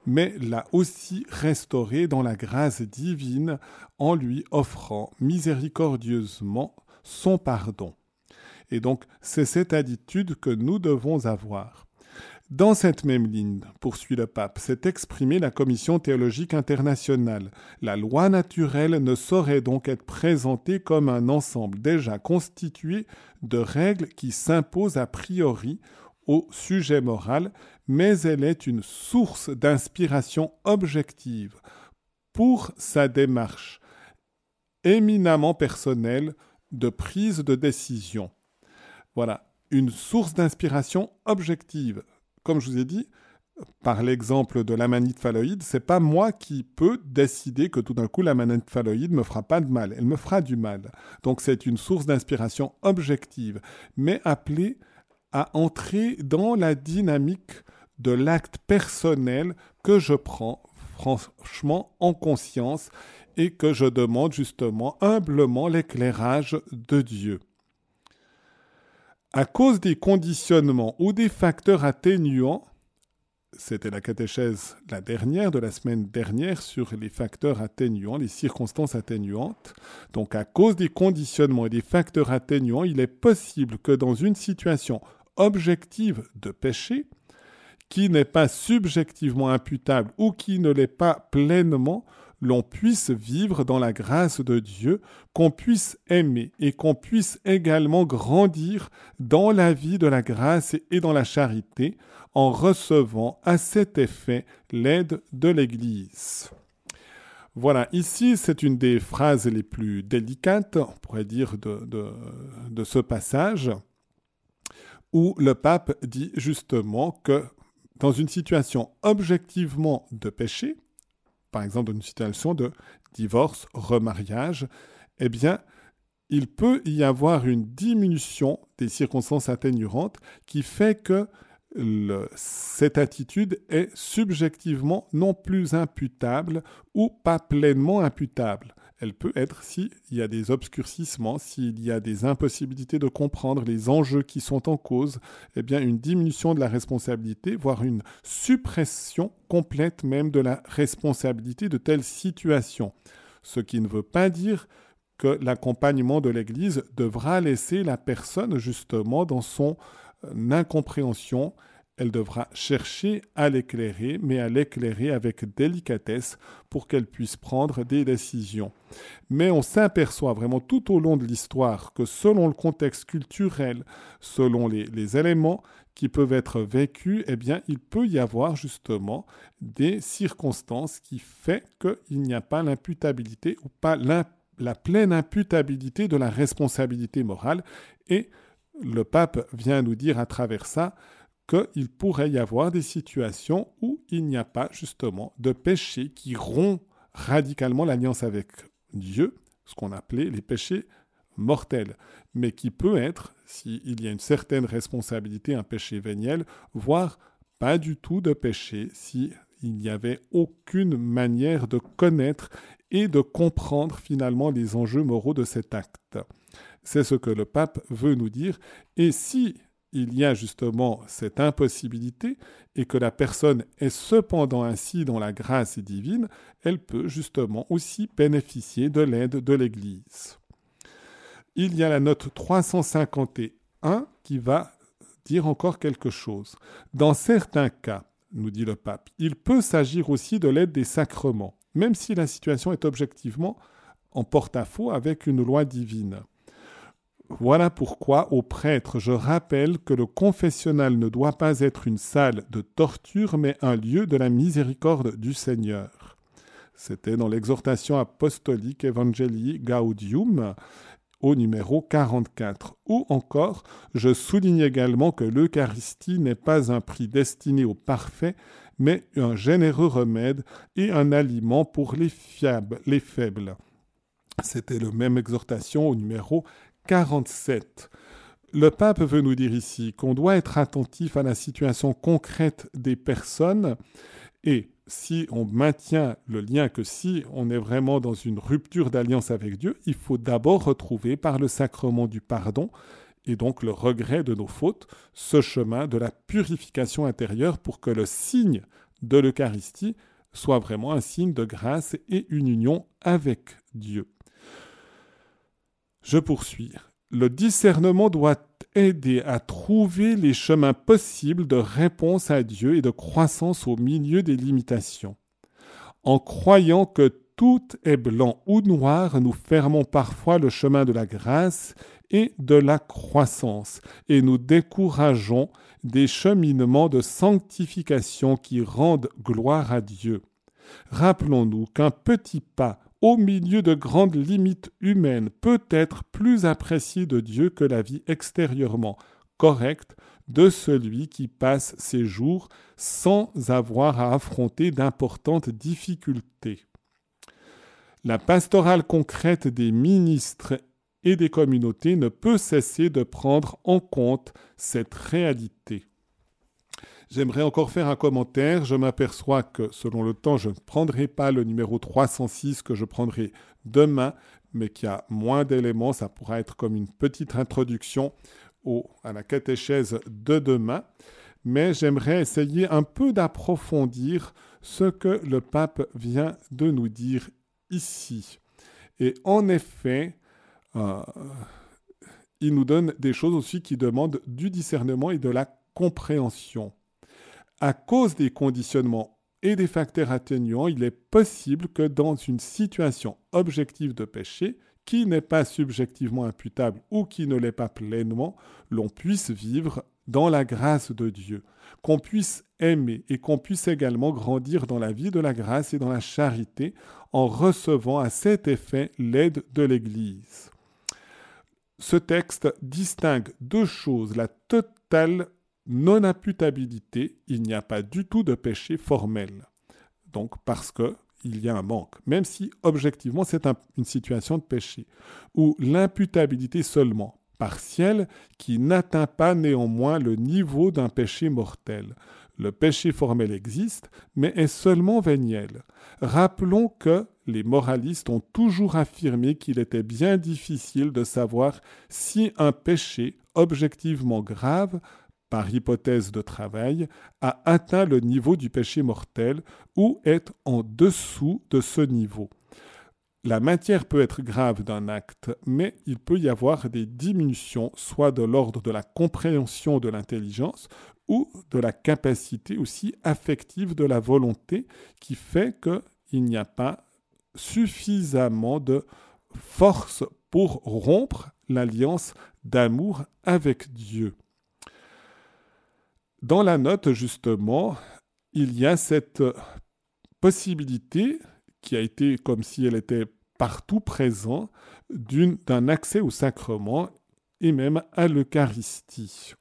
mais l'a aussi restaurée dans la grâce divine en lui offrant miséricordieusement son pardon. Et donc, c'est cette attitude que nous devons avoir. Dans cette même ligne, poursuit le pape, s'est exprimée la Commission théologique internationale. La loi naturelle ne saurait donc être présentée comme un ensemble déjà constitué de règles qui s'imposent a priori au sujet moral, mais elle est une source d'inspiration objective pour sa démarche éminemment personnelle de prise de décision. Voilà, une source d'inspiration objective. Comme je vous ai dit, par l'exemple de l'amanite phalloïde, c'est pas moi qui peux décider que tout d'un coup l'amanite phalloïde me fera pas de mal, elle me fera du mal. Donc c'est une source d'inspiration objective, mais appelée à entrer dans la dynamique de l'acte personnel que je prends franchement en conscience et que je demande justement humblement l'éclairage de Dieu à cause des conditionnements ou des facteurs atténuants, c'était la catéchèse la dernière de la semaine dernière sur les facteurs atténuants, les circonstances atténuantes. Donc à cause des conditionnements et des facteurs atténuants, il est possible que dans une situation objective de péché, qui n'est pas subjectivement imputable ou qui ne l'est pas pleinement, l'on puisse vivre dans la grâce de Dieu, qu'on puisse aimer et qu'on puisse également grandir dans la vie de la grâce et dans la charité en recevant à cet effet l'aide de l'Église. Voilà, ici c'est une des phrases les plus délicates, on pourrait dire, de, ce passage, où le pape dit justement que dans une situation objectivement de péché, par exemple dans une situation de divorce, remariage, eh bien, il peut y avoir une diminution des circonstances atténuantes qui fait que cette attitude est subjectivement non plus imputable ou pas pleinement imputable. Elle peut être s'il y a des obscurcissements, s'il y a des impossibilités de comprendre les enjeux qui sont en cause, eh bien une diminution de la responsabilité, voire une suppression complète même de la responsabilité de telle situation. Ce qui ne veut pas dire que l'accompagnement de l'Église devra laisser la personne justement dans son incompréhension elle devra chercher à l'éclairer, mais à l'éclairer avec délicatesse pour qu'elle puisse prendre des décisions. Mais on s'aperçoit vraiment tout au long de l'histoire que selon le contexte culturel, selon les, éléments qui peuvent être vécus, eh bien, il peut y avoir justement des circonstances qui font qu'il n'y a pas l'imputabilité ou pas la pleine imputabilité de la responsabilité morale. Et le pape vient nous dire à travers ça qu'il pourrait y avoir des situations où il n'y a pas justement de péché qui rompt radicalement l'alliance avec Dieu, ce qu'on appelait les péchés mortels, mais qui peut être, s'il y a une certaine responsabilité, un péché véniel, voire pas du tout de péché, s'il n'y avait aucune manière de connaître et de comprendre finalement les enjeux moraux de cet acte. C'est ce que le pape veut nous dire, et si il y a justement cette impossibilité et que la personne est cependant ainsi dans la grâce divine, elle peut justement aussi bénéficier de l'aide de l'Église. Il y a la note 351 qui va dire encore quelque chose. Dans certains cas, nous dit le pape, il peut s'agir aussi de l'aide des sacrements, même si la situation est objectivement en porte-à-faux avec une loi divine. Voilà pourquoi aux prêtres je rappelle que le confessionnal ne doit pas être une salle de torture, mais un lieu de la miséricorde du Seigneur. C'était dans l'exhortation apostolique Evangelii Gaudium au numéro 44. Ou encore, je souligne également que l'Eucharistie n'est pas un prix destiné aux parfaits, mais un généreux remède et un aliment pour les, fiables, les faibles. C'était le même exhortation au numéro 47. Le pape veut nous dire ici qu'on doit être attentif à la situation concrète des personnes et si on maintient le lien que si on est vraiment dans une rupture d'alliance avec Dieu, il faut d'abord retrouver par le sacrement du pardon et donc le regret de nos fautes, ce chemin de la purification intérieure pour que le signe de l'Eucharistie soit vraiment un signe de grâce et une union avec Dieu. Je poursuis. Le discernement doit aider à trouver les chemins possibles de réponse à Dieu et de croissance au milieu des limitations. En croyant que tout est blanc ou noir, nous fermons parfois le chemin de la grâce et de la croissance, et nous décourageons des cheminements de sanctification qui rendent gloire à Dieu. Rappelons-nous qu'un petit pas au milieu de grandes limites humaines, peut être plus apprécié de Dieu que la vie extérieurement correcte de celui qui passe ses jours sans avoir à affronter d'importantes difficultés. La pastorale concrète des ministres et des communautés ne peut cesser de prendre en compte cette réalité. J'aimerais encore faire un commentaire. Je m'aperçois que selon le temps, je ne prendrai pas le numéro 306 que je prendrai demain, mais qui a moins d'éléments. Ça pourra être comme une petite introduction à la catéchèse de demain. Mais j'aimerais essayer un peu d'approfondir ce que le pape vient de nous dire ici. Et en effet, euh, il nous donne des choses aussi qui demandent du discernement et de la compréhension à cause des conditionnements et des facteurs atténuants, il est possible que dans une situation objective de péché, qui n'est pas subjectivement imputable ou qui ne l'est pas pleinement, l'on puisse vivre dans la grâce de Dieu, qu'on puisse aimer et qu'on puisse également grandir dans la vie de la grâce et dans la charité en recevant à cet effet l'aide de l'Église. Ce texte distingue deux choses, la totale non-imputabilité, il n'y a pas du tout de péché formel. Donc parce que il y a un manque, même si objectivement c'est une situation de péché, ou l'imputabilité seulement, partielle, qui n'atteint pas néanmoins le niveau d'un péché mortel. Le péché formel existe, mais est seulement véniel. Rappelons que les moralistes ont toujours affirmé qu'il était bien difficile de savoir si un péché objectivement grave par hypothèse de travail, a atteint le niveau du péché mortel ou est en dessous de ce niveau. La matière peut être grave d'un acte, mais il peut y avoir des diminutions, soit de l'ordre de la compréhension de l'intelligence ou de la capacité aussi affective de la volonté, qui fait qu'il n'y a pas suffisamment de force pour rompre l'alliance d'amour avec Dieu. Dans la note, justement, il y a cette possibilité qui a été comme si elle était partout présente d'un accès au sacrement et même à l'Eucharistie.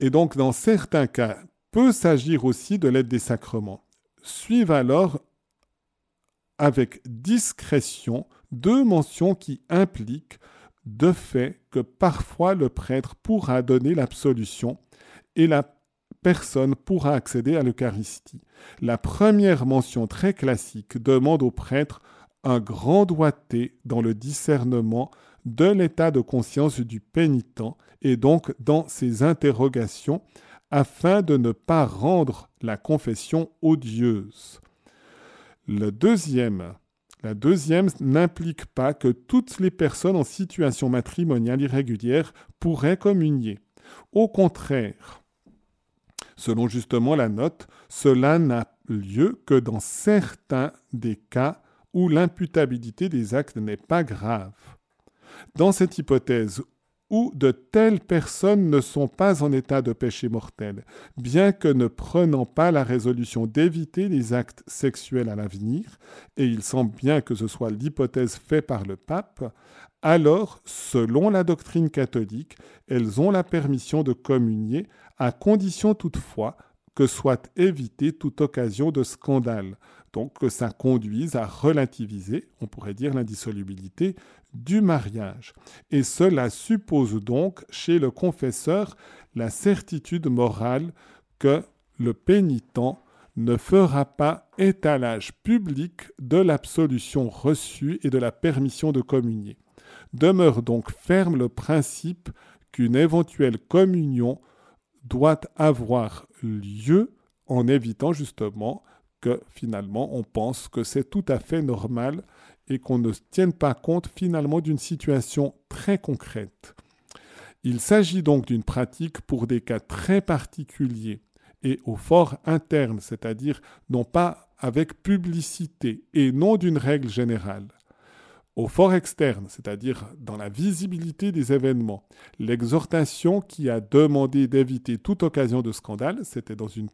Et donc, dans certains cas, peut s'agir aussi de l'aide des sacrements. Suivent alors avec discrétion deux mentions qui impliquent de fait que parfois le prêtre pourra donner l'absolution et la personne pourra accéder à l'Eucharistie. La première mention très classique demande au prêtre un grand doigté dans le discernement de l'état de conscience du pénitent et donc dans ses interrogations afin de ne pas rendre la confession odieuse. Le deuxième, la deuxième n'implique pas que toutes les personnes en situation matrimoniale irrégulière pourraient communier. Au contraire, selon justement la note, cela n'a lieu que dans certains des cas où l'imputabilité des actes n'est pas grave. Dans cette hypothèse où de telles personnes ne sont pas en état de péché mortel, bien que ne prenant pas la résolution d'éviter les actes sexuels à l'avenir, et il semble bien que ce soit l'hypothèse faite par le pape, alors, selon la doctrine catholique, elles ont la permission de communier, à condition toutefois que soit évitée toute occasion de scandale, donc que ça conduise à relativiser, on pourrait dire, l'indissolubilité du mariage. Et cela suppose donc chez le confesseur la certitude morale que le pénitent ne fera pas étalage public de l'absolution reçue et de la permission de communier. Demeure donc ferme le principe qu'une éventuelle communion doit avoir lieu en évitant justement que finalement on pense que c'est tout à fait normal et qu'on ne tienne pas compte finalement d'une situation très concrète. Il s'agit donc d'une pratique pour des cas très particuliers et au fort interne, c'est-à-dire non pas avec publicité et non d'une règle générale au fort externe, c'est-à-dire dans la visibilité des événements. L'exhortation qui a demandé d'éviter toute occasion de scandale, c'était dans une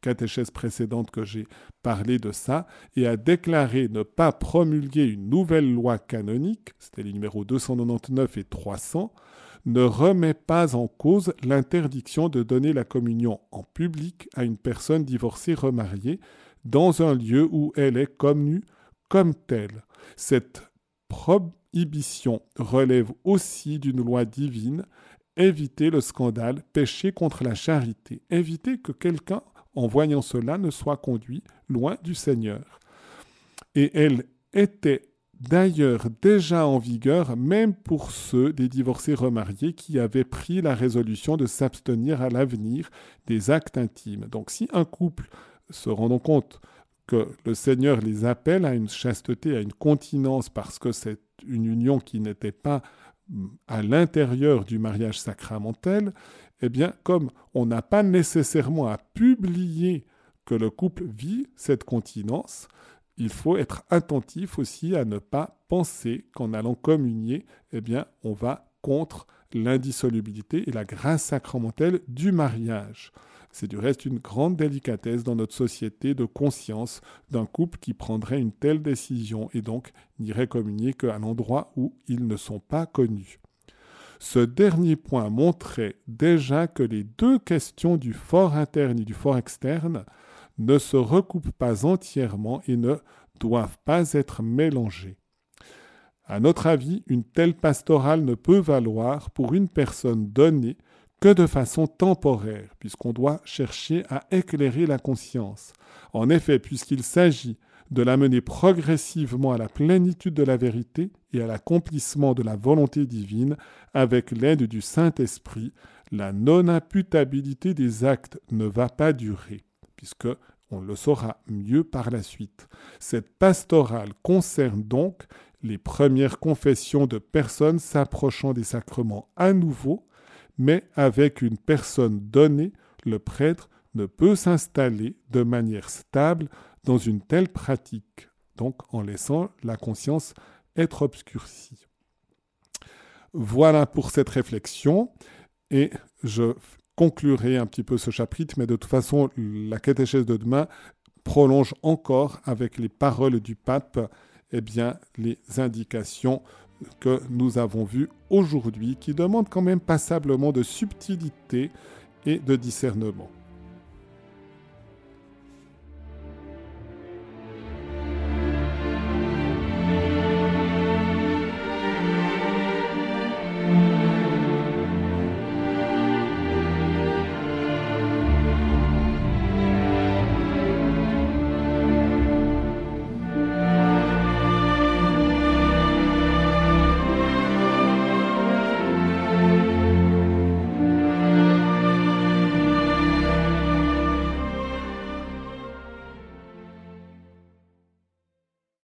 catéchèse précédente que j'ai parlé de ça, et a déclaré ne pas promulguer une nouvelle loi canonique, c'était les numéros 299 et 300, ne remet pas en cause l'interdiction de donner la communion en public à une personne divorcée remariée dans un lieu où elle est connue comme telle. Cette prohibition relève aussi d'une loi divine, éviter le scandale, pécher contre la charité, éviter que quelqu'un, en voyant cela, ne soit conduit loin du Seigneur. Et elle était d'ailleurs déjà en vigueur même pour ceux des divorcés remariés qui avaient pris la résolution de s'abstenir à l'avenir des actes intimes. Donc si un couple se rendant compte que le Seigneur les appelle à une chasteté, à une continence, parce que c'est une union qui n'était pas mm, à l'intérieur du mariage sacramentel, eh bien, comme on n'a pas nécessairement à publier que le couple vit cette continence, il faut être attentif aussi à ne pas penser qu'en allant communier, eh bien, on va contre l'indissolubilité et la grâce sacramentelle du mariage. C'est du reste une grande délicatesse dans notre société de conscience d'un couple qui prendrait une telle décision et donc n'irait communier qu'à l'endroit où ils ne sont pas connus. Ce dernier point montrait déjà que les deux questions du fort interne et du fort externe ne se recoupent pas entièrement et ne doivent pas être mélangées. À notre avis, une telle pastorale ne peut valoir pour une personne donnée que de façon temporaire, puisqu'on doit chercher à éclairer la conscience. En effet, puisqu'il s'agit de l'amener progressivement à la plénitude de la vérité et à l'accomplissement de la volonté divine avec l'aide du Saint-Esprit, la non-imputabilité des actes ne va pas durer, puisque on le saura mieux par la suite. Cette pastorale concerne donc les premières confessions de personnes s'approchant des sacrements à nouveau mais avec une personne donnée, le prêtre ne peut s'installer de manière stable dans une telle pratique, donc en laissant la conscience être obscurcie. Voilà pour cette réflexion, et je conclurai un petit peu ce chapitre, mais de toute façon, la catéchèse de demain prolonge encore avec les paroles du pape eh bien, les indications que nous avons vu aujourd'hui qui demande quand même passablement de subtilité et de discernement.